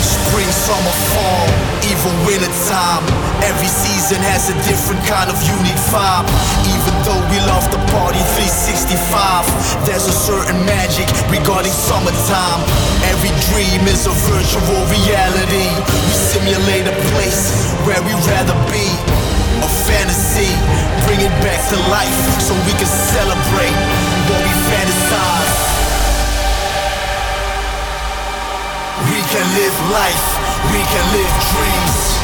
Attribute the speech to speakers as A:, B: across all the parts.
A: Spring, summer, fall over winter time. Every season has a different kind of unique vibe. Even though we love the party 365, there's a certain magic regarding summertime. Every dream is a virtual reality. We simulate a place where we'd rather be. A fantasy, bring it back to life so we can celebrate what we fantasize. can live life, we can live dreams.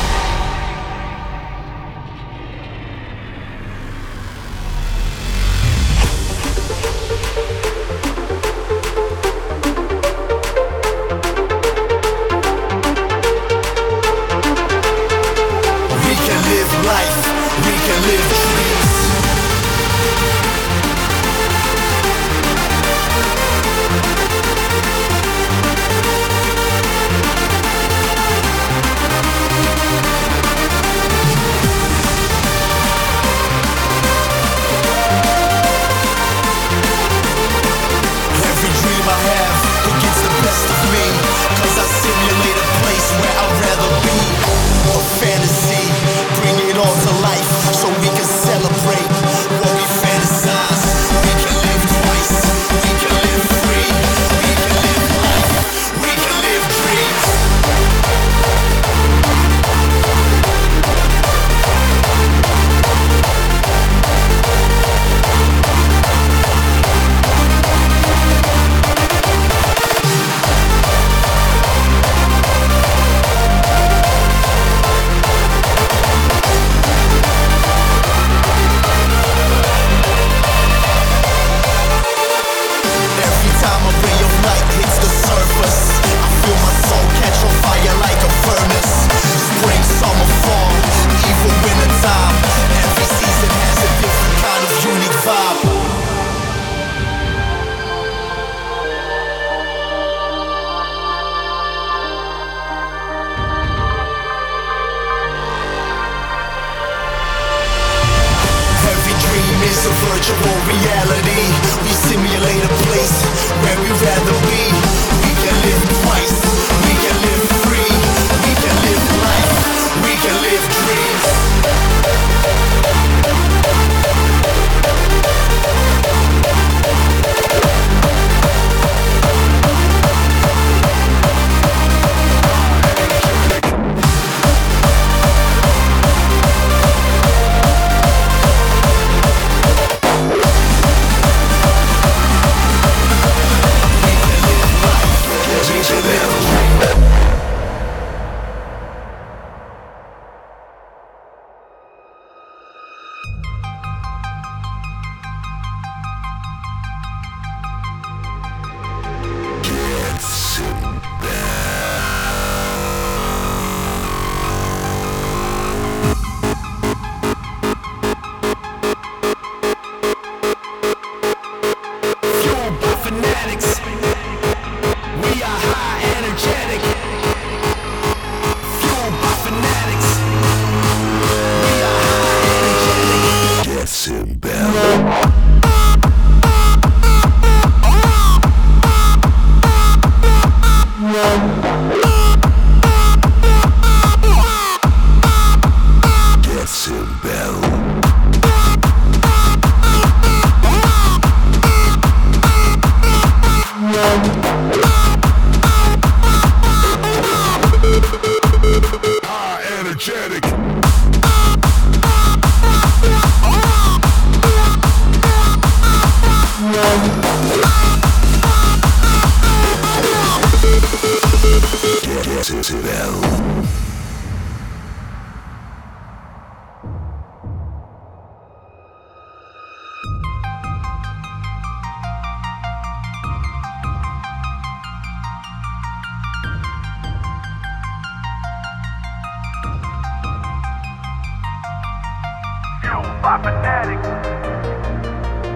A: fanatic.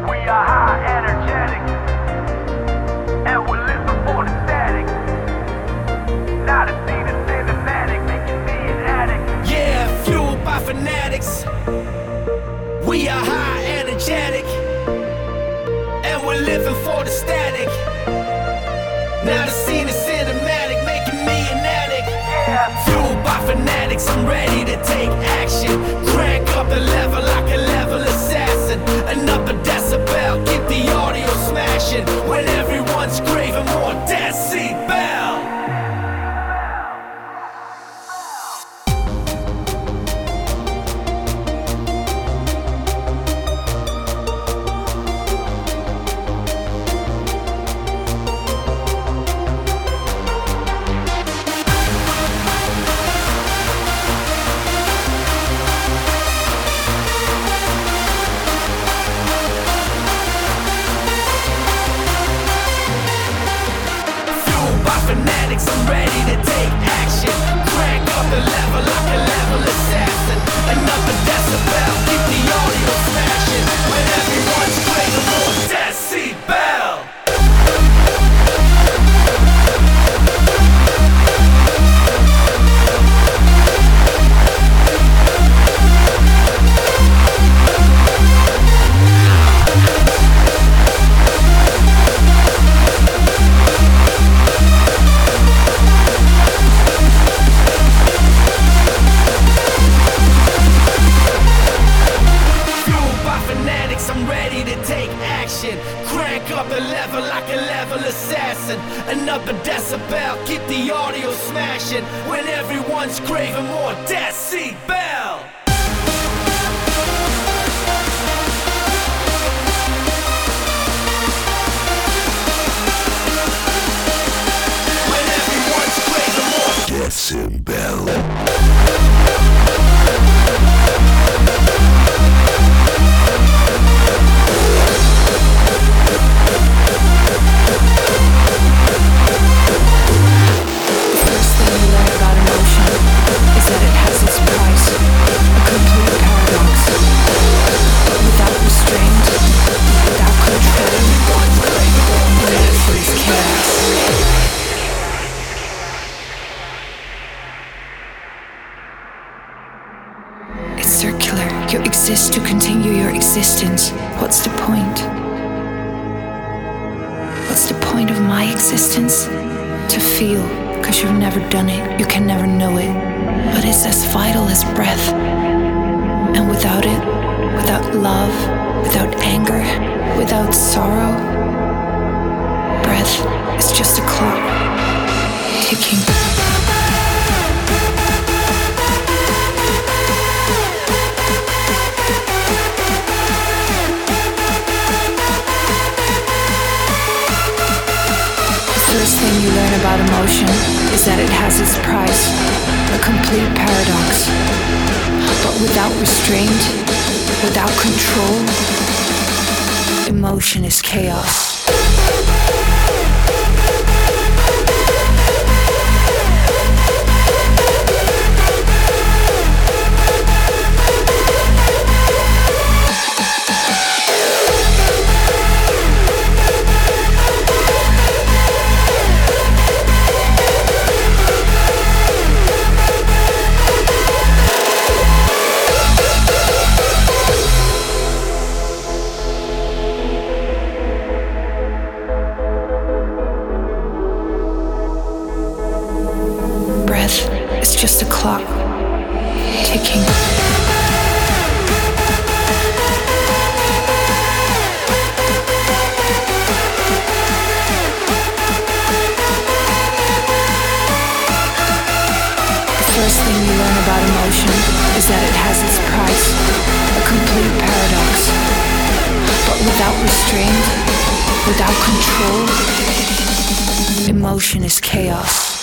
A: We are high energetic. And we're living for the static. Not a scene is cinematic. Make you be an addict. Yeah, fueled by fanatics. We are high energetic.
B: And we're living for the static. Not a scene is cinematic. Making me an addict.
C: Yeah. Fueled by fanatics. I'm ready to take action. Crank up the level.
D: What's the point of my existence? To feel, because you've never done it, you can never know it. But it's as vital as breath. And without it, without love, without anger, without sorrow, breath is just a clock ticking. First thing you learn about emotion is that it has its price, a complete paradox. But without restraint, without control, emotion is chaos. First thing you learn about emotion is that it has its price, a complete paradox. But without restraint, without control, emotion is chaos.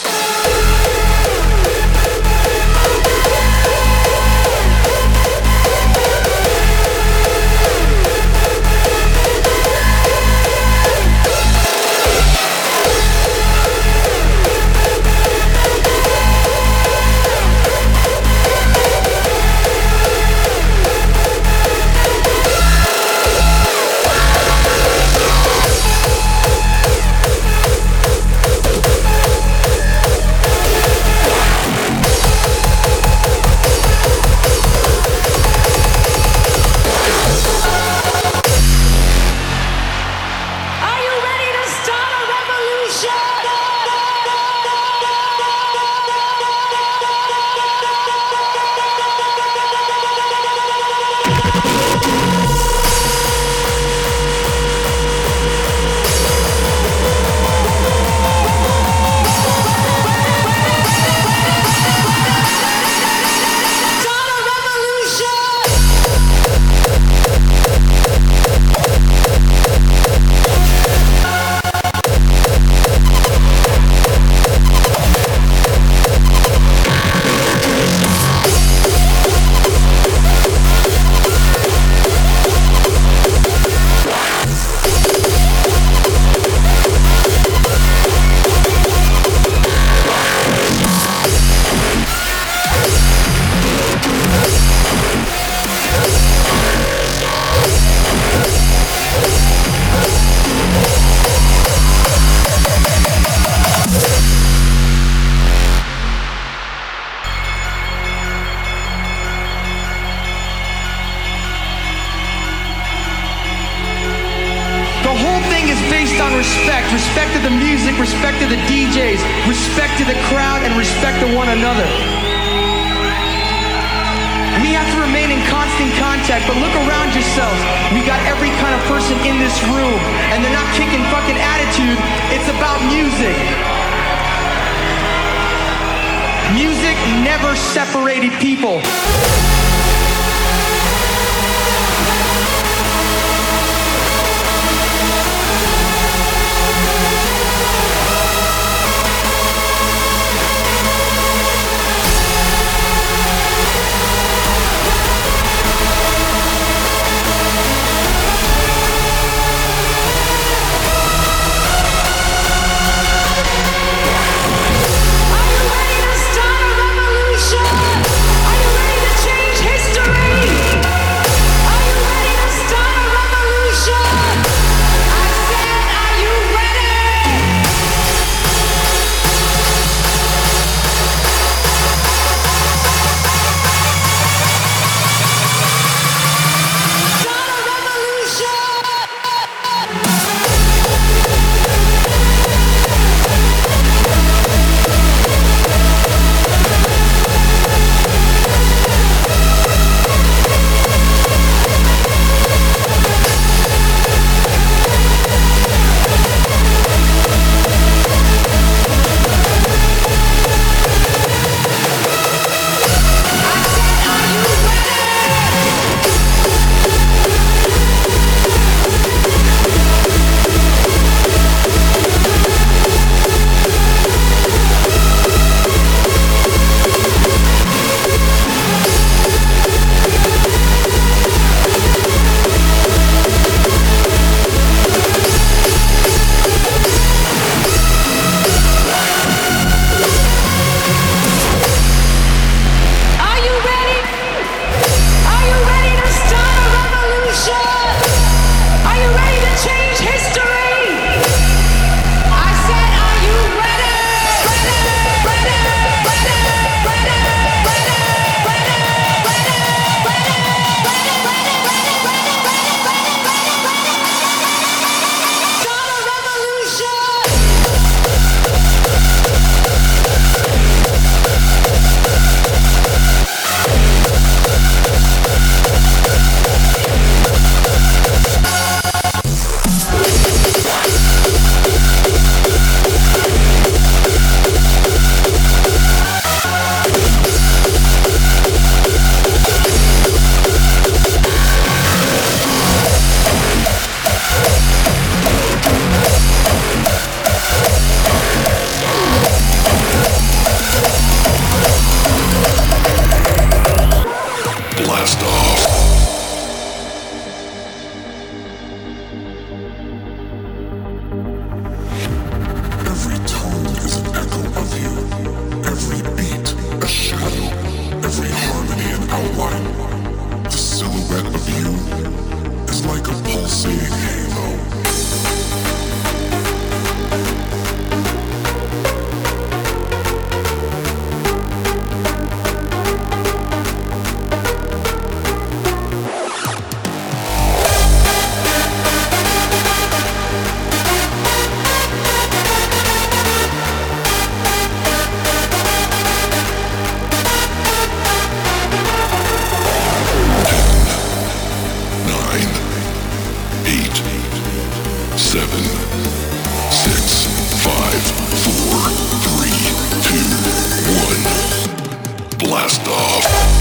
E: Show.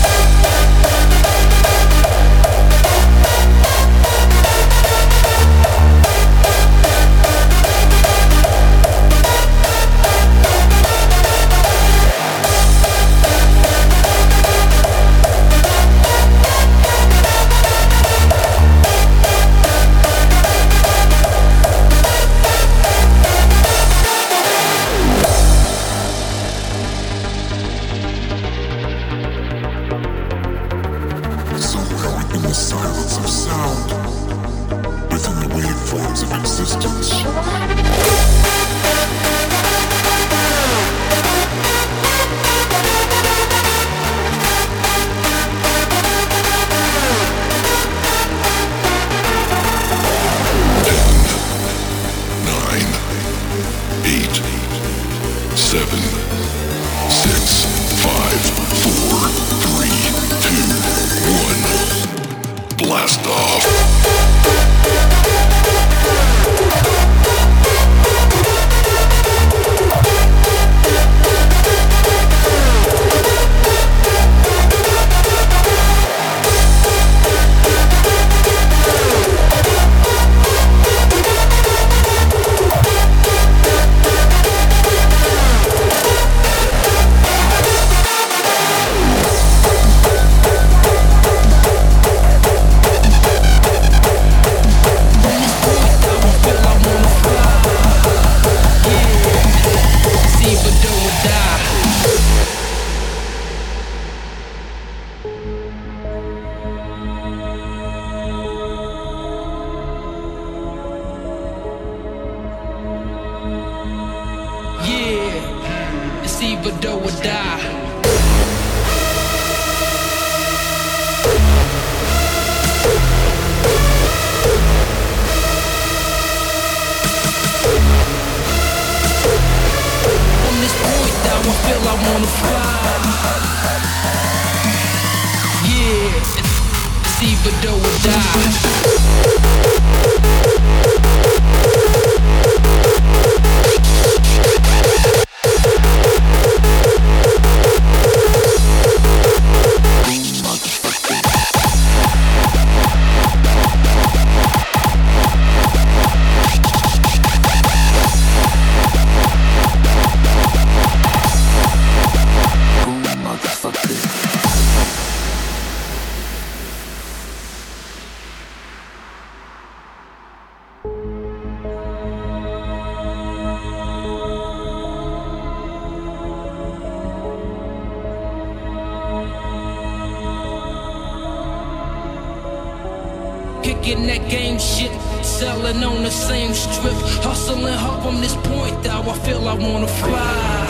E: in that game shit. Selling on the same strip. Hustling hard from this point, though. I feel I wanna fly.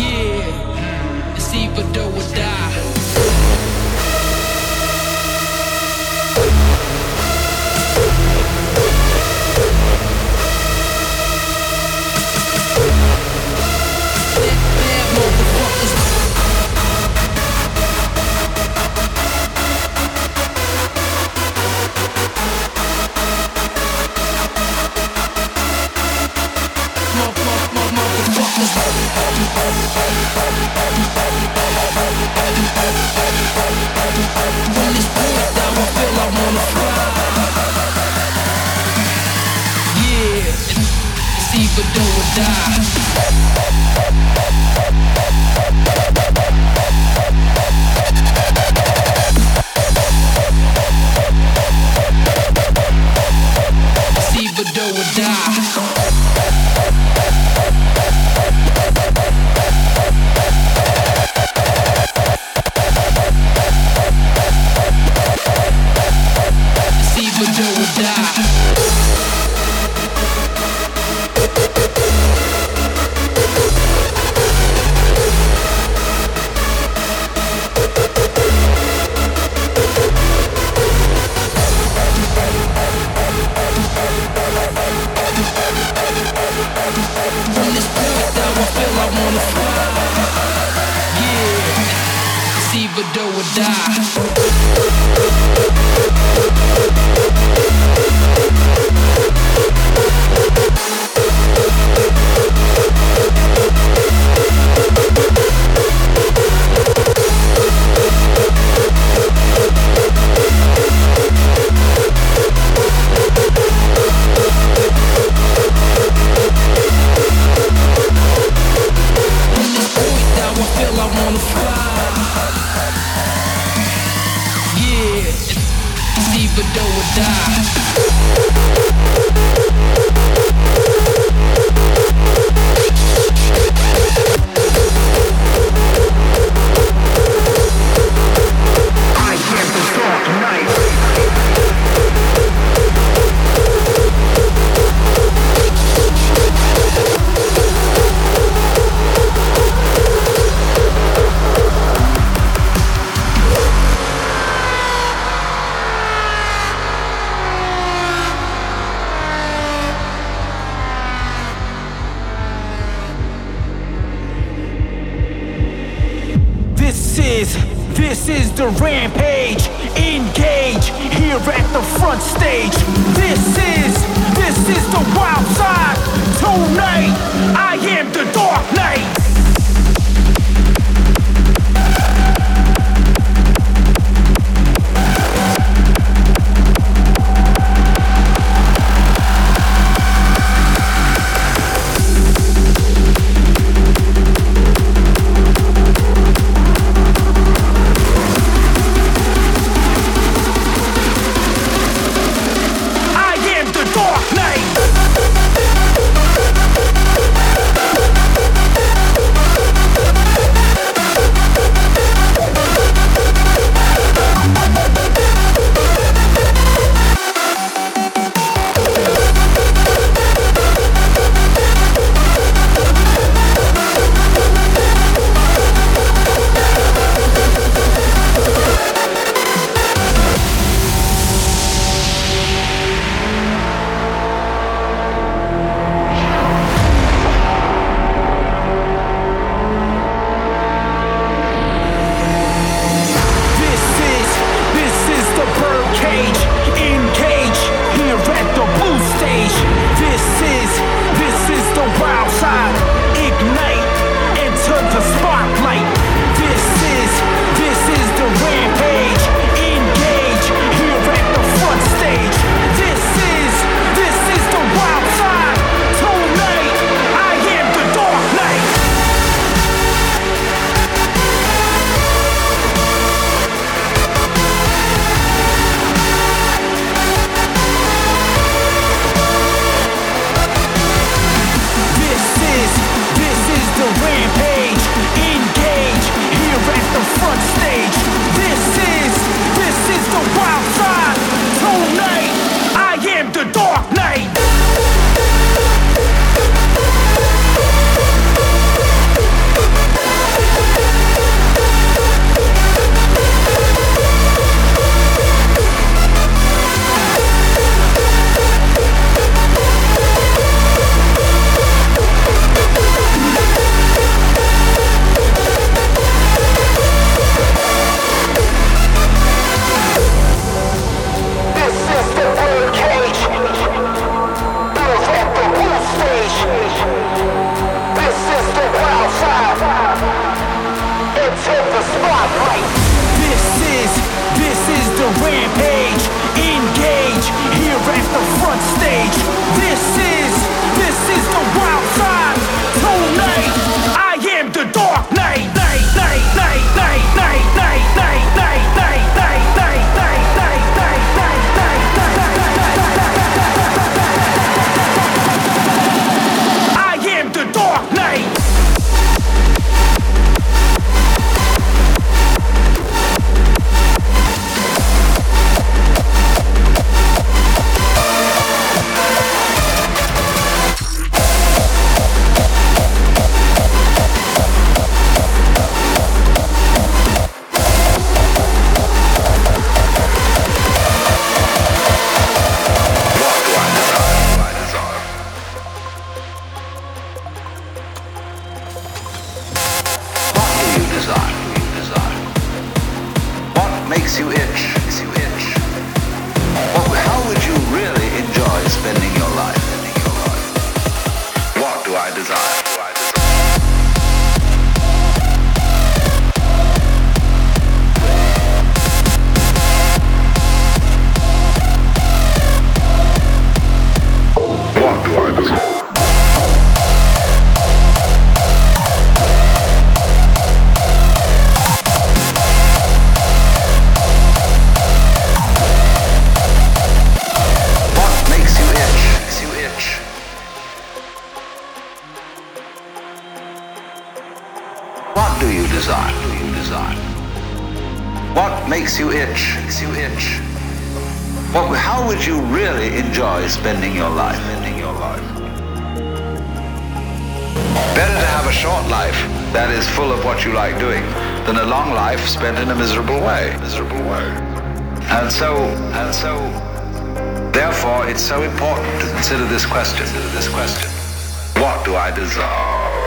E: Yeah, it's either do or die. do or
F: die. is.
G: This is the rampage. Engage here at the front stage. This is, this is the wild side. Tonight, I am the dark knight. desire. desire.
F: What makes you itch?
H: Makes you itch. What, how would you really enjoy spending your life? Spending your life.
F: Better to have a short life that is full of what you like doing than a long life spent in a miserable way. Miserable way. And so, and so, therefore, it's so important to consider this question. Consider this question. What do I desire?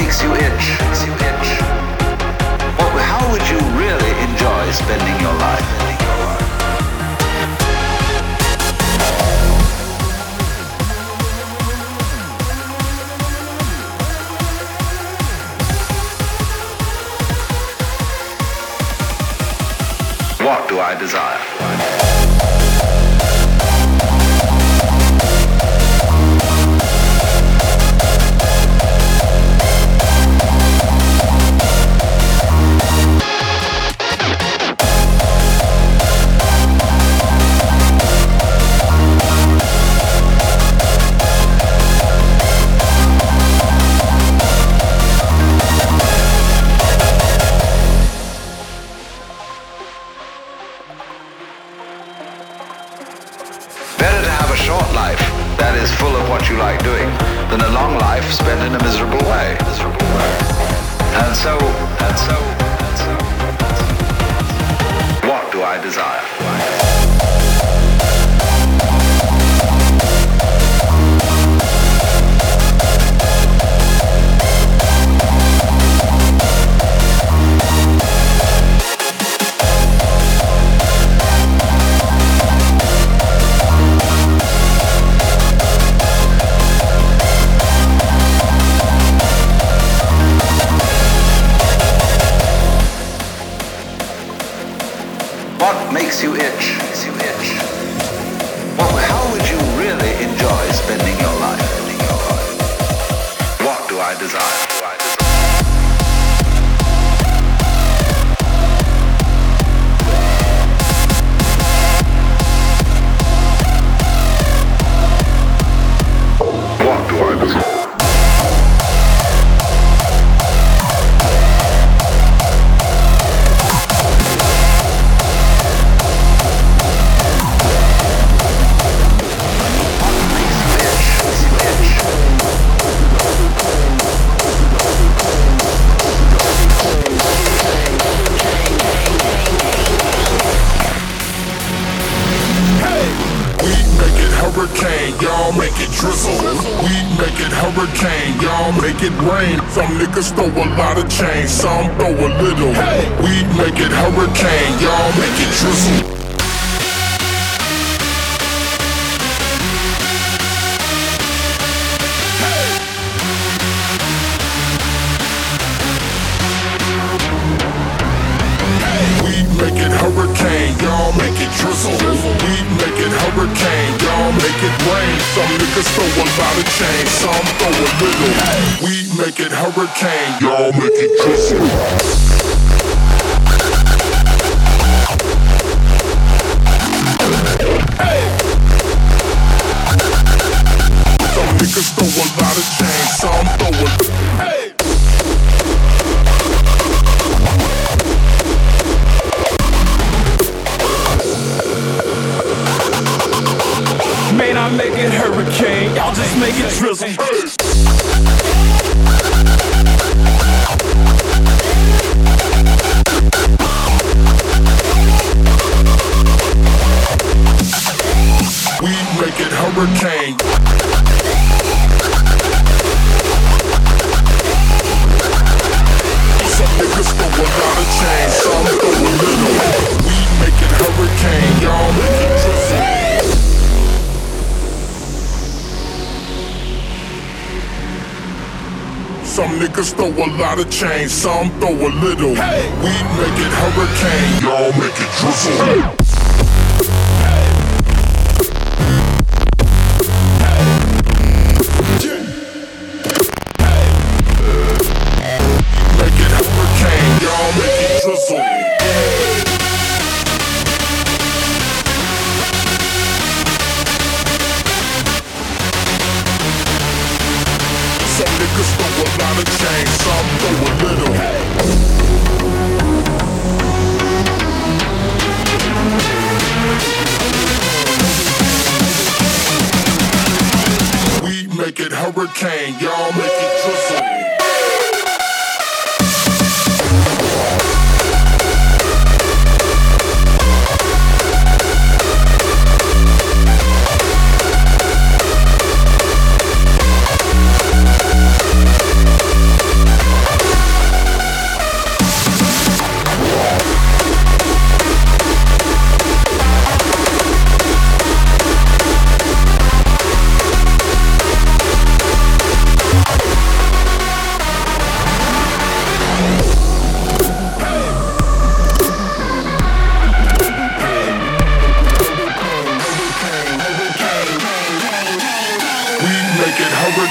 F: makes you itch. What, how would you really enjoy spending your life? What do I desire?
I: Than a long life spent in a miserable way. Miserable way. And so, and so, and so, what do I desire? Hurricane, y'all make it drizzle. We make it hurricane, y'all make it rain. Some niggas throw a lot of change, some throw a little. We make it hurricane, y'all make it drizzle.
J: Hurricane, y'all make it drizzle.
I: Some niggas throw a lot of change, some throw a little. We make it hurricane, y'all make it drizzle.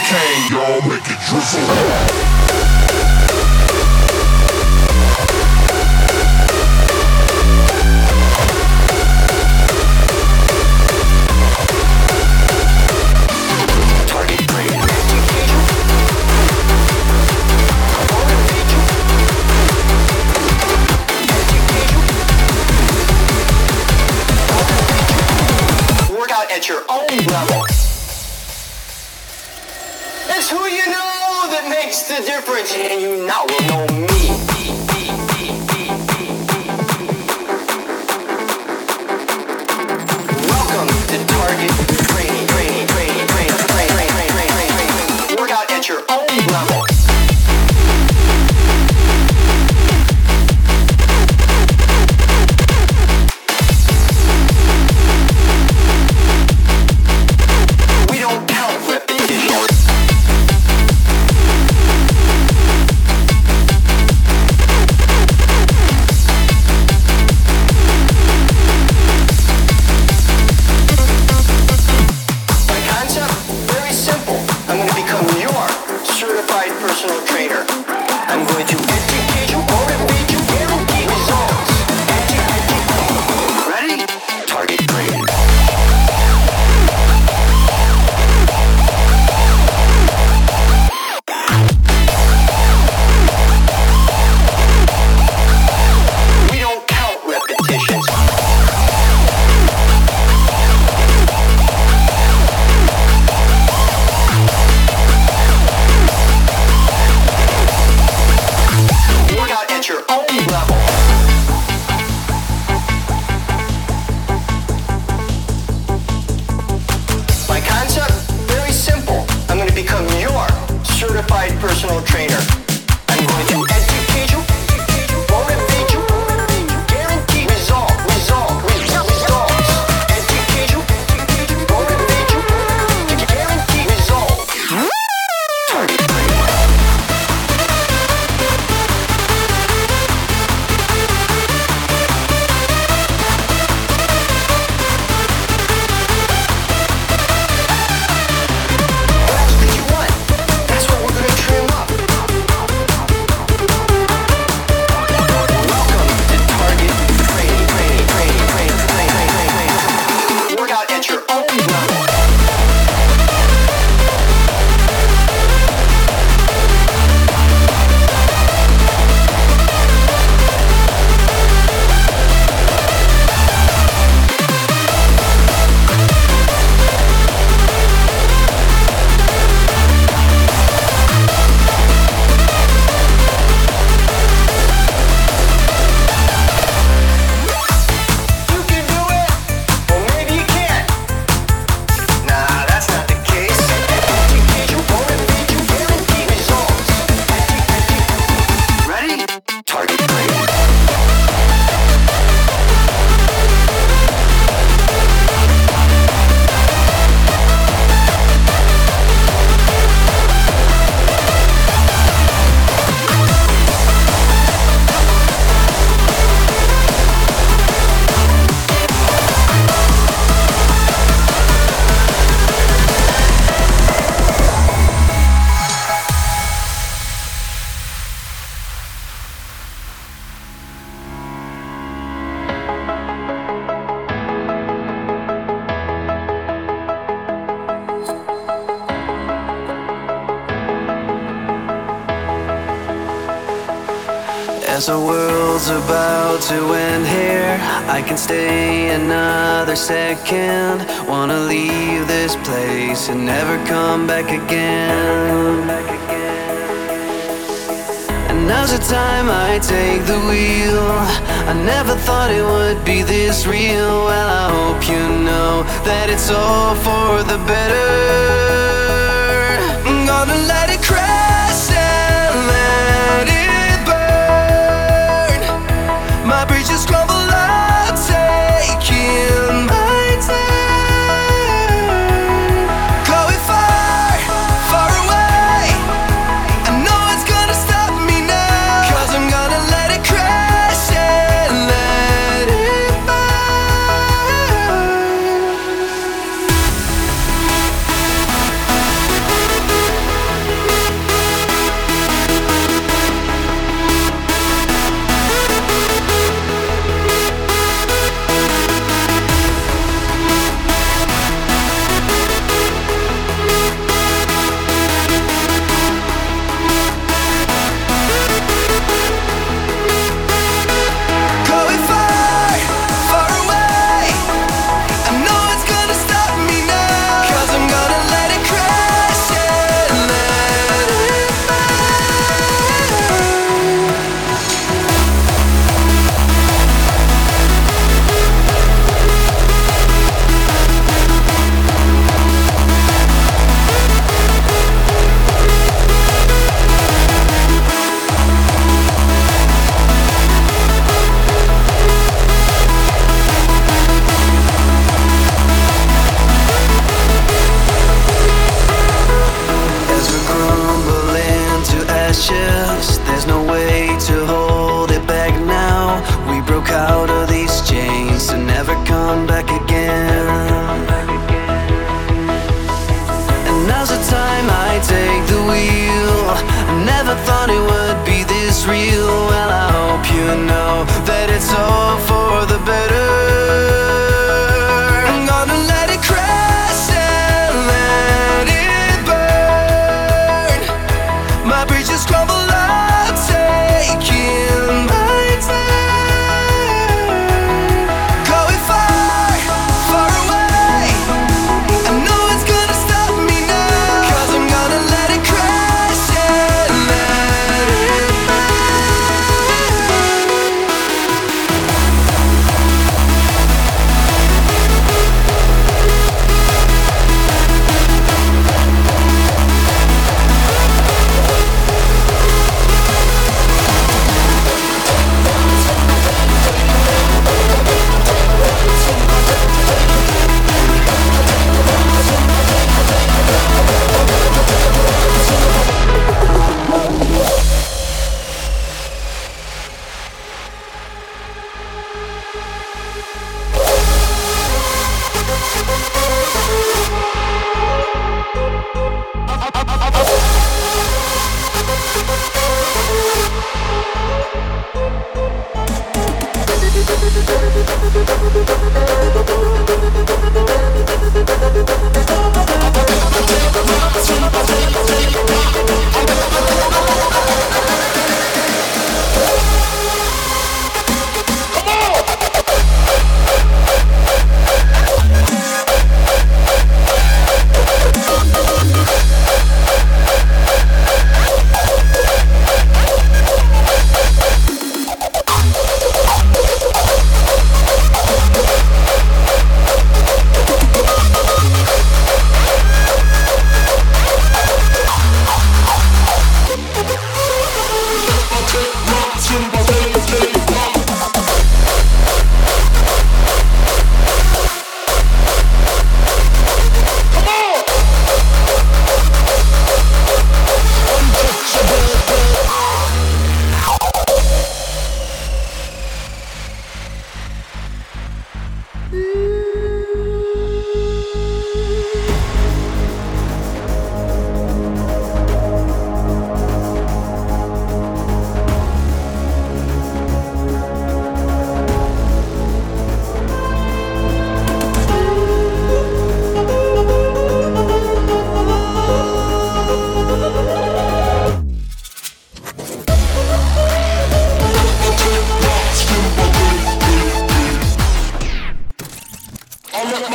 I: cane, y'all make it drizzle.
E: can
K: stay another second. Wanna leave this place and never come back again. And now's the time I take the wheel. I never thought it would be this real. Well, I hope you know that it's all for the better. I'm gonna let yes, there's no way to hold it back now. We broke out of these chains and never come back again. And now's the time I take the wheel. I never thought it would be this real. Well, I hope you know that it's all for the better.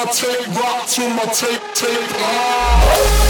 K: I
I: tape rock to my tape tape. Ah.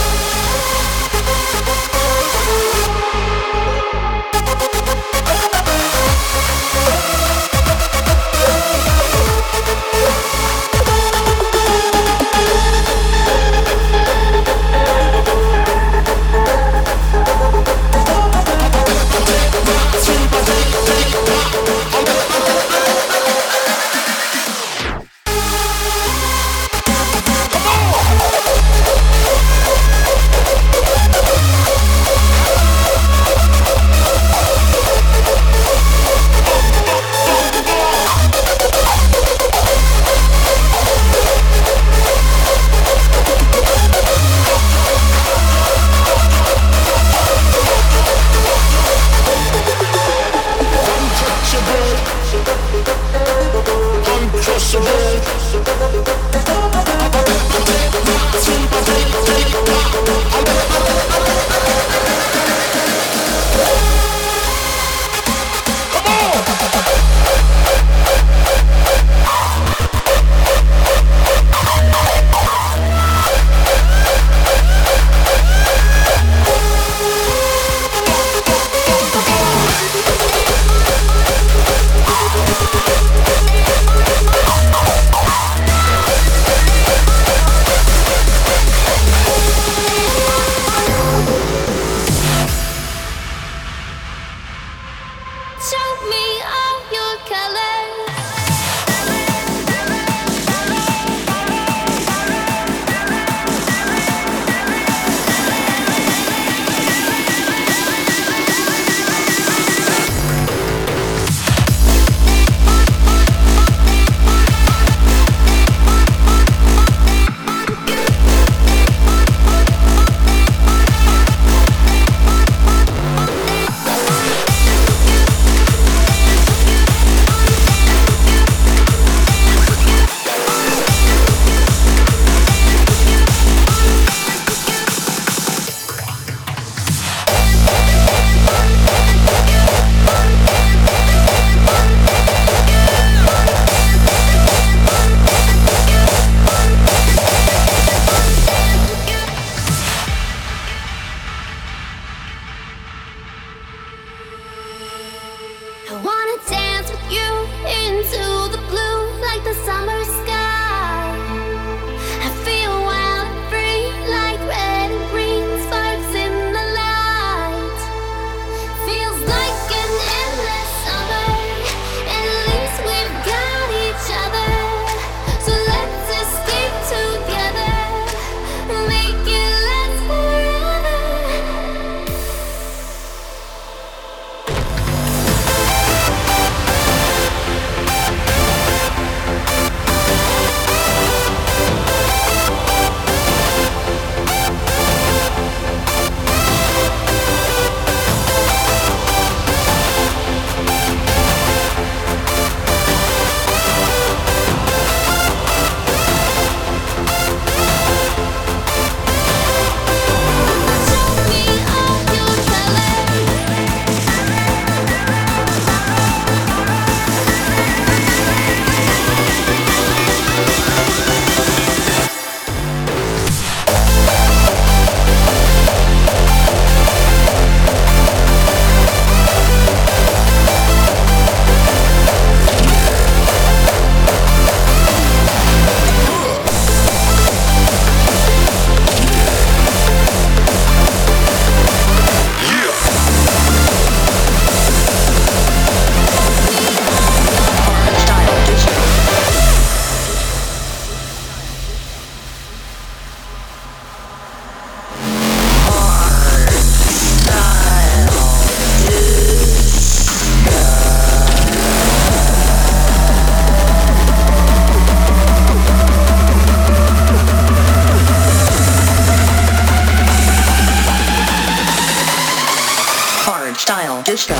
L: Disco.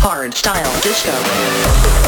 L: Hard style disco.